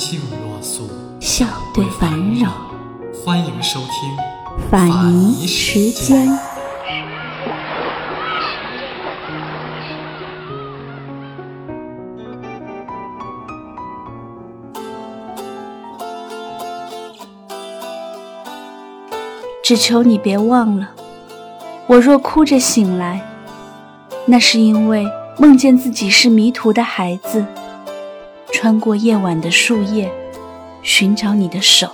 静若素，笑对烦扰。欢迎收听法尼时间。只求你别忘了，我若哭着醒来，那是因为梦见自己是迷途的孩子，穿过夜晚的树叶，寻找你的手。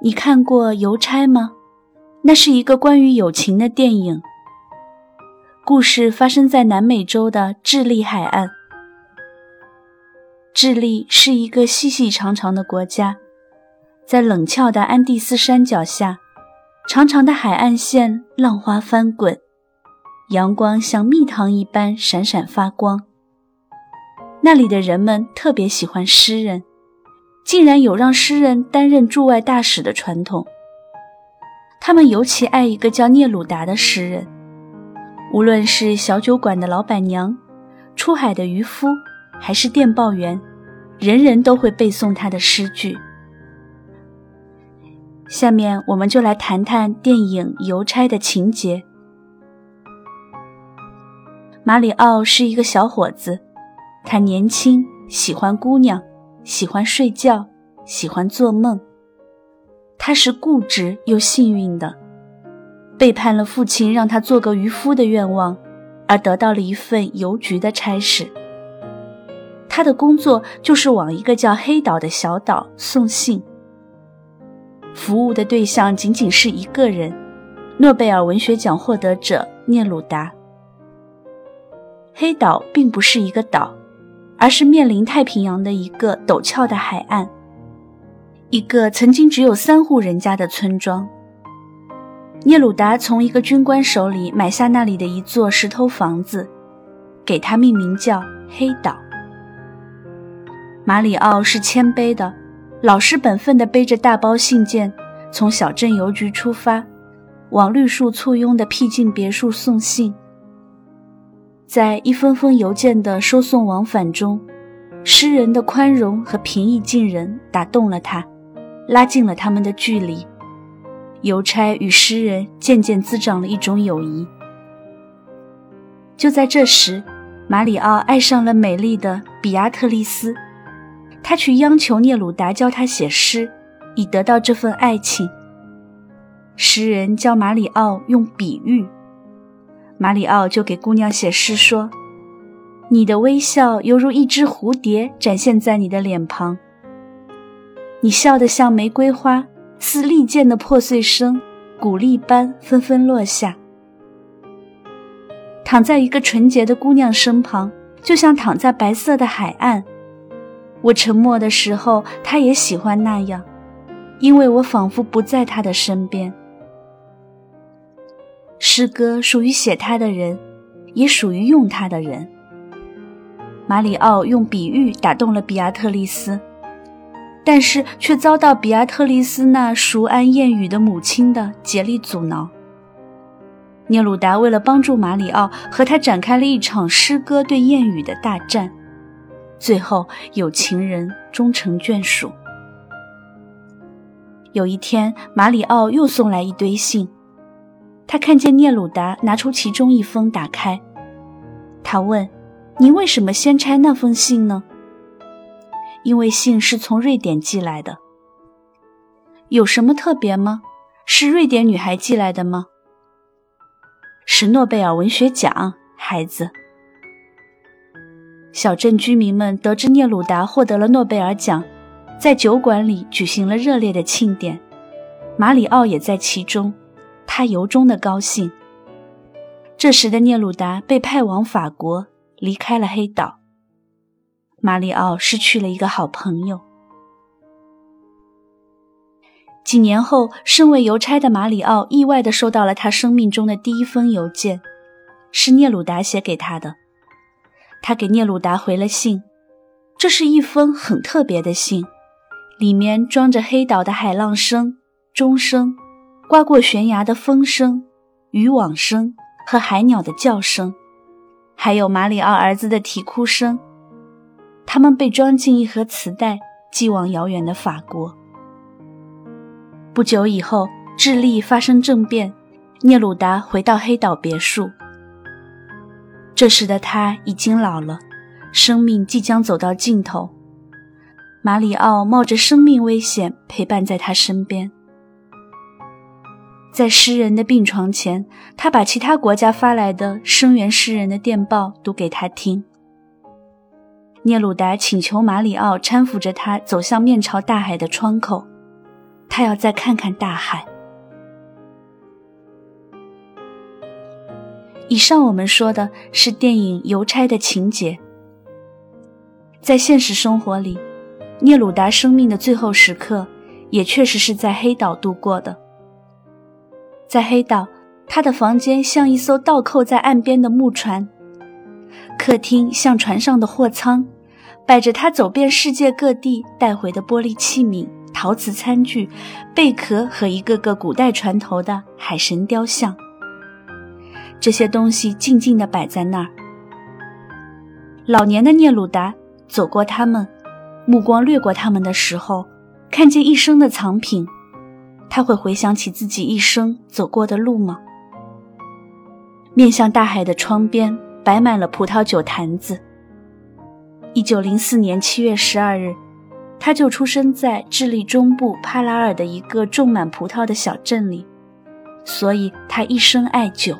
你看过《邮差》吗？那是一个关于友情的电影。故事发生在南美洲的智利海岸。智利是一个细细长长的国家，在冷峭的安第斯山脚下，长长的海岸线浪花翻滚，阳光像蜜糖一般闪闪发光。那里的人们特别喜欢诗人。竟然有让诗人担任驻外大使的传统。他们尤其爱一个叫聂鲁达的诗人，无论是小酒馆的老板娘、出海的渔夫，还是电报员，人人都会背诵他的诗句。下面我们就来谈谈电影《邮差》的情节。马里奥是一个小伙子，他年轻，喜欢姑娘。喜欢睡觉，喜欢做梦。他是固执又幸运的，背叛了父亲让他做个渔夫的愿望，而得到了一份邮局的差事。他的工作就是往一个叫黑岛的小岛送信，服务的对象仅仅是一个人——诺贝尔文学奖获得者聂鲁达。黑岛并不是一个岛。而是面临太平洋的一个陡峭的海岸，一个曾经只有三户人家的村庄。聂鲁达从一个军官手里买下那里的一座石头房子，给它命名叫黑岛。马里奥是谦卑的，老实本分地背着大包信件，从小镇邮局出发，往绿树簇拥的僻静别墅送信。在一封封邮件的收送往返中，诗人的宽容和平易近人打动了他，拉近了他们的距离。邮差与诗人渐渐滋长了一种友谊。就在这时，马里奥爱上了美丽的比亚特丽斯，他去央求聂鲁达教他写诗，以得到这份爱情。诗人教马里奥用比喻。马里奥就给姑娘写诗说：“你的微笑犹如一只蝴蝶展现在你的脸庞，你笑得像玫瑰花，似利剑的破碎声，鼓励般纷纷落下。躺在一个纯洁的姑娘身旁，就像躺在白色的海岸。我沉默的时候，她也喜欢那样，因为我仿佛不在她的身边。”诗歌属于写它的人，也属于用它的人。马里奥用比喻打动了比亚特丽斯，但是却遭到比亚特丽斯那熟谙谚语的母亲的竭力阻挠。聂鲁达为了帮助马里奥，和他展开了一场诗歌对谚语的大战，最后有情人终成眷属。有一天，马里奥又送来一堆信。他看见聂鲁达拿出其中一封，打开。他问：“你为什么先拆那封信呢？”“因为信是从瑞典寄来的。”“有什么特别吗？是瑞典女孩寄来的吗？”是诺贝尔文学奖，孩子。小镇居民们得知聂鲁达获得了诺贝尔奖，在酒馆里举行了热烈的庆典，马里奥也在其中，他由衷的高兴。这时的聂鲁达被派往法国，离开了黑岛。马里奥失去了一个好朋友。几年后，身为邮差的马里奥意外地收到了他生命中的第一封邮件，是聂鲁达写给他的。他给聂鲁达回了信，这是一封很特别的信，里面装着黑岛的海浪声、钟声、刮过悬崖的风声、渔网声。和海鸟的叫声，还有马里奥儿子的啼哭声，他们被装进一盒磁带，寄往遥远的法国。不久以后，智利发生政变，聂鲁达回到黑岛别墅。这时的他已经老了，生命即将走到尽头。马里奥冒着生命危险陪伴在他身边。在诗人的病床前，他把其他国家发来的声援诗人的电报读给他听。聂鲁达请求马里奥搀扶着他走向面朝大海的窗口，他要再看看大海。以上我们说的是电影《邮差》的情节，在现实生活里，聂鲁达生命的最后时刻也确实是在黑岛度过的。在黑岛，他的房间像一艘倒扣在岸边的木船，客厅像船上的货舱，摆着他走遍世界各地带回的玻璃器皿、陶瓷餐具、贝壳和一个个古代船头的海神雕像。这些东西静静地摆在那儿。老年的聂鲁达走过他们，目光掠过他们的时候，看见一生的藏品。他会回想起自己一生走过的路吗？面向大海的窗边摆满了葡萄酒坛子。一九零四年七月十二日，他就出生在智利中部帕拉尔的一个种满葡萄的小镇里，所以他一生爱酒。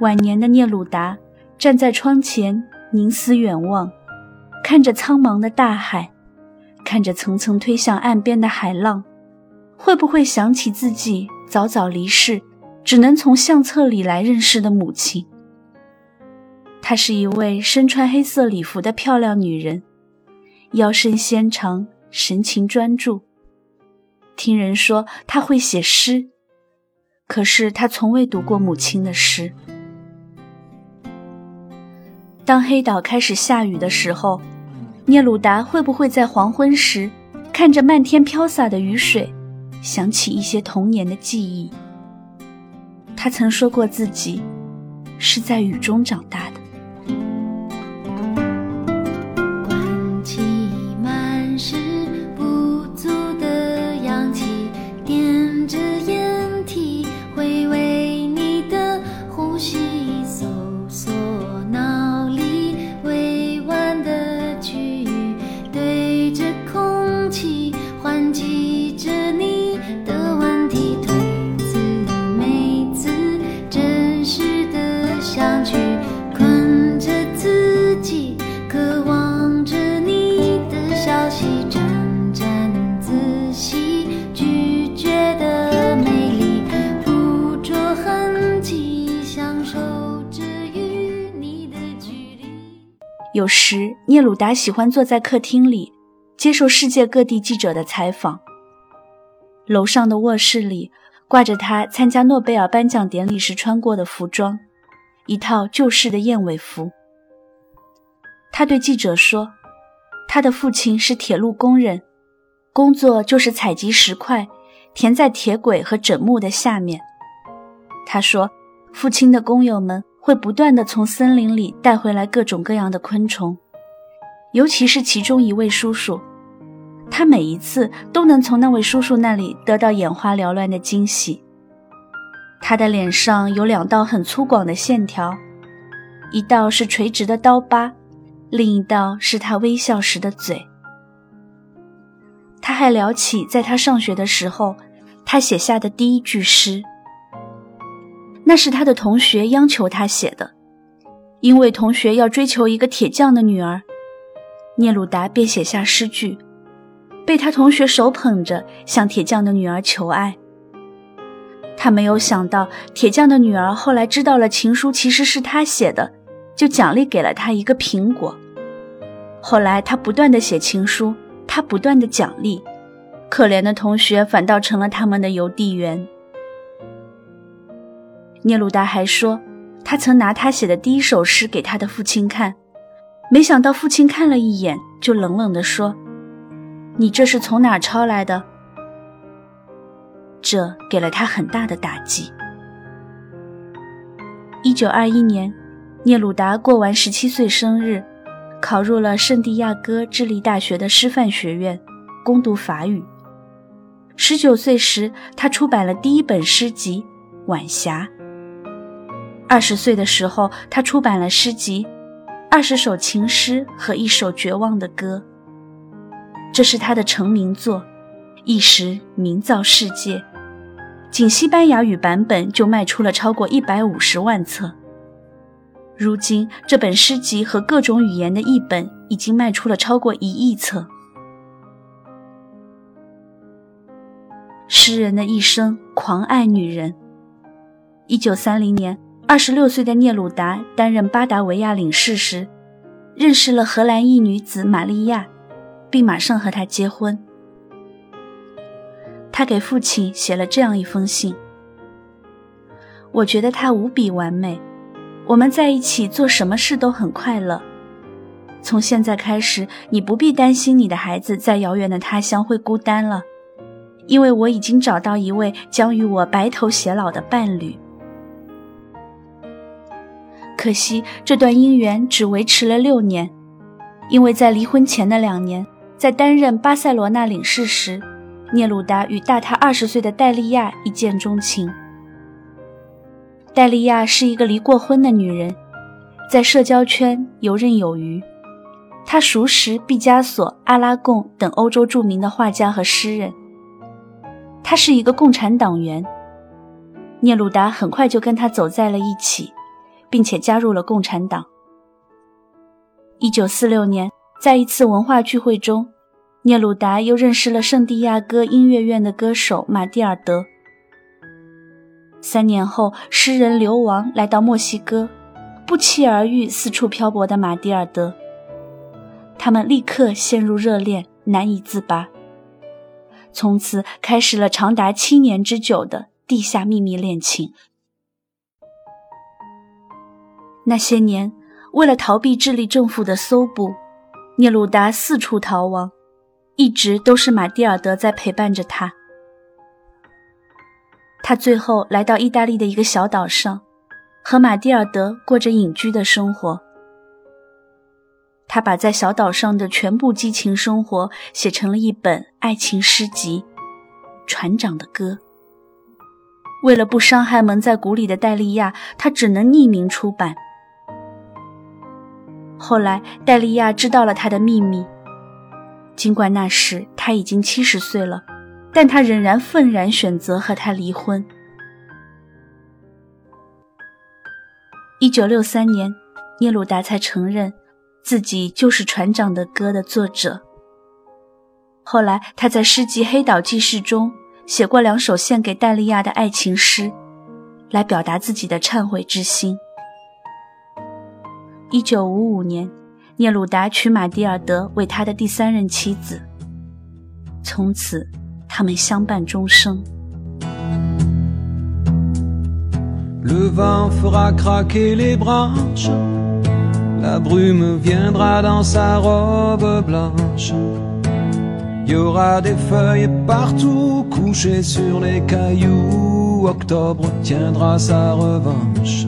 晚年的聂鲁达站在窗前凝思远望，看着苍茫的大海。看着层层推向岸边的海浪，会不会想起自己早早离世，只能从相册里来认识的母亲？她是一位身穿黑色礼服的漂亮女人，腰身纤长，神情专注。听人说她会写诗，可是她从未读过母亲的诗。当黑岛开始下雨的时候。聂鲁达会不会在黄昏时，看着漫天飘洒的雨水，想起一些童年的记忆？他曾说过自己是在雨中长大的。有时，聂鲁达喜欢坐在客厅里，接受世界各地记者的采访。楼上的卧室里挂着他参加诺贝尔颁奖典礼时穿过的服装，一套旧式的燕尾服。他对记者说：“他的父亲是铁路工人，工作就是采集石块，填在铁轨和枕木的下面。”他说：“父亲的工友们。”会不断的从森林里带回来各种各样的昆虫，尤其是其中一位叔叔，他每一次都能从那位叔叔那里得到眼花缭乱的惊喜。他的脸上有两道很粗犷的线条，一道是垂直的刀疤，另一道是他微笑时的嘴。他还聊起在他上学的时候，他写下的第一句诗。那是他的同学央求他写的，因为同学要追求一个铁匠的女儿，聂鲁达便写下诗句，被他同学手捧着向铁匠的女儿求爱。他没有想到，铁匠的女儿后来知道了情书其实是他写的，就奖励给了他一个苹果。后来他不断的写情书，他不断的奖励，可怜的同学反倒成了他们的邮递员。聂鲁达还说，他曾拿他写的第一首诗给他的父亲看，没想到父亲看了一眼，就冷冷地说：“你这是从哪抄来的？”这给了他很大的打击。一九二一年，聂鲁达过完十七岁生日，考入了圣地亚哥智利大学的师范学院，攻读法语。十九岁时，他出版了第一本诗集《晚霞》。二十岁的时候，他出版了诗集《二十首情诗和一首绝望的歌》，这是他的成名作。一时名噪世界，仅西班牙语版本就卖出了超过一百五十万册。如今，这本诗集和各种语言的译本已经卖出了超过一亿册。诗人的一生狂爱女人。一九三零年，二十六岁的聂鲁达担任巴达维亚领事时，认识了荷兰裔女子玛利亚，并马上和她结婚。他给父亲写了这样一封信：“我觉得他无比完美，我们在一起做什么事都很快乐。从现在开始，你不必担心你的孩子在遥远的他乡会孤单了，因为我已经找到一位将与我白头偕老的伴侣。可惜这段姻缘只维持了六年，因为在离婚前的两年，在担任巴塞罗那领事时。”聂鲁达与大他二十岁的戴利亚一见钟情。戴利亚是一个离过婚的女人，在社交圈游刃有余。她熟识毕加索、阿拉贡等欧洲著名的画家和诗人。她是一个共产党员。聂鲁达很快就跟她走在了一起，并且加入了共产党。一九四六年，在一次文化聚会中。聂鲁达又认识了圣地亚哥音乐院的歌手马蒂尔德。三年后，诗人流亡来到墨西哥，不期而遇四处漂泊的马蒂尔德，他们立刻陷入热恋，难以自拔，从此开始了长达七年之久的地下秘密恋情。那些年，为了逃避智利政府的搜捕，聂鲁达四处逃亡。一直都是马蒂尔德在陪伴着他。他最后来到意大利的一个小岛上，和马蒂尔德过着隐居的生活。他把在小岛上的全部激情生活写成了一本爱情诗集《船长的歌》。为了不伤害蒙在鼓里的戴利亚，他只能匿名出版。后来，戴利亚知道了他的秘密。尽管那时他已经七十岁了，但他仍然愤然选择和他离婚。一九六三年，聂鲁达才承认自己就是《船长的歌》的作者。后来，他在诗集《黑岛记事》中写过两首献给戴利亚的爱情诗，来表达自己的忏悔之心。一九五五年。聂鲁达娶马蒂尔德为他的第三任妻子，从此他们相伴终生。Le vent fera craquer les branches, la brume viendra dans sa robe blanche. Il y aura des feuilles partout couchées sur les cailloux. Octobre tiendra sa revanche.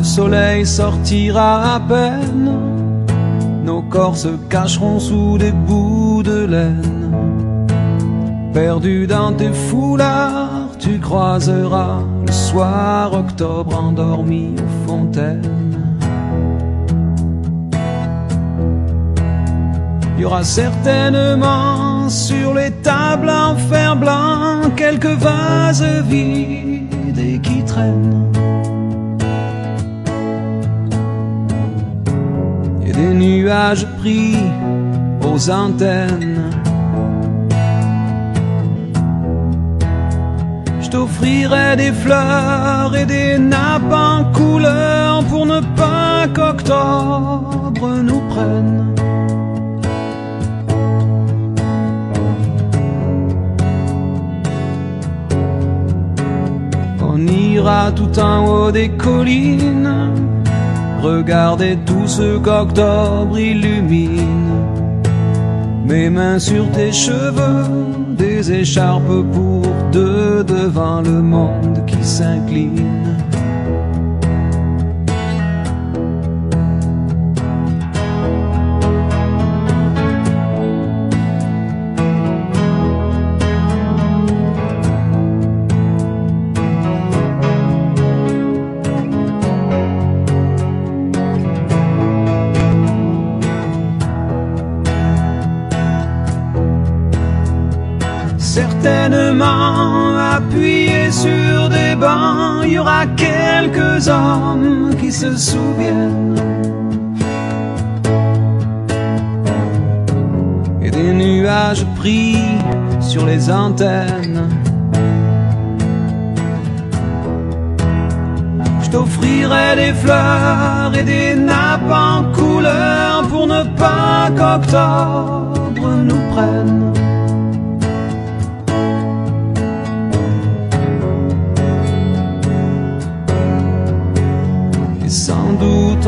Le soleil sortira à peine, nos corps se cacheront sous des bouts de laine. Perdu dans tes foulards, tu croiseras le soir octobre endormi aux fontaines. Il y aura certainement sur les tables en fer blanc, quelques vases vides et qui traînent. Des nuages pris aux antennes. Je t'offrirai des fleurs et des nappes en couleur pour ne pas qu'octobre nous prenne. On ira tout en haut des collines, regarder tout ce qu'octobre illumine. Mes mains sur tes cheveux, des écharpes pour deux devant le monde qui s'incline. Il y aura quelques hommes qui se souviennent. Et des nuages pris sur les antennes. Je t'offrirai des fleurs et des nappes en couleur pour ne pas qu'octobre nous prenne.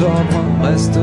dort vom Rest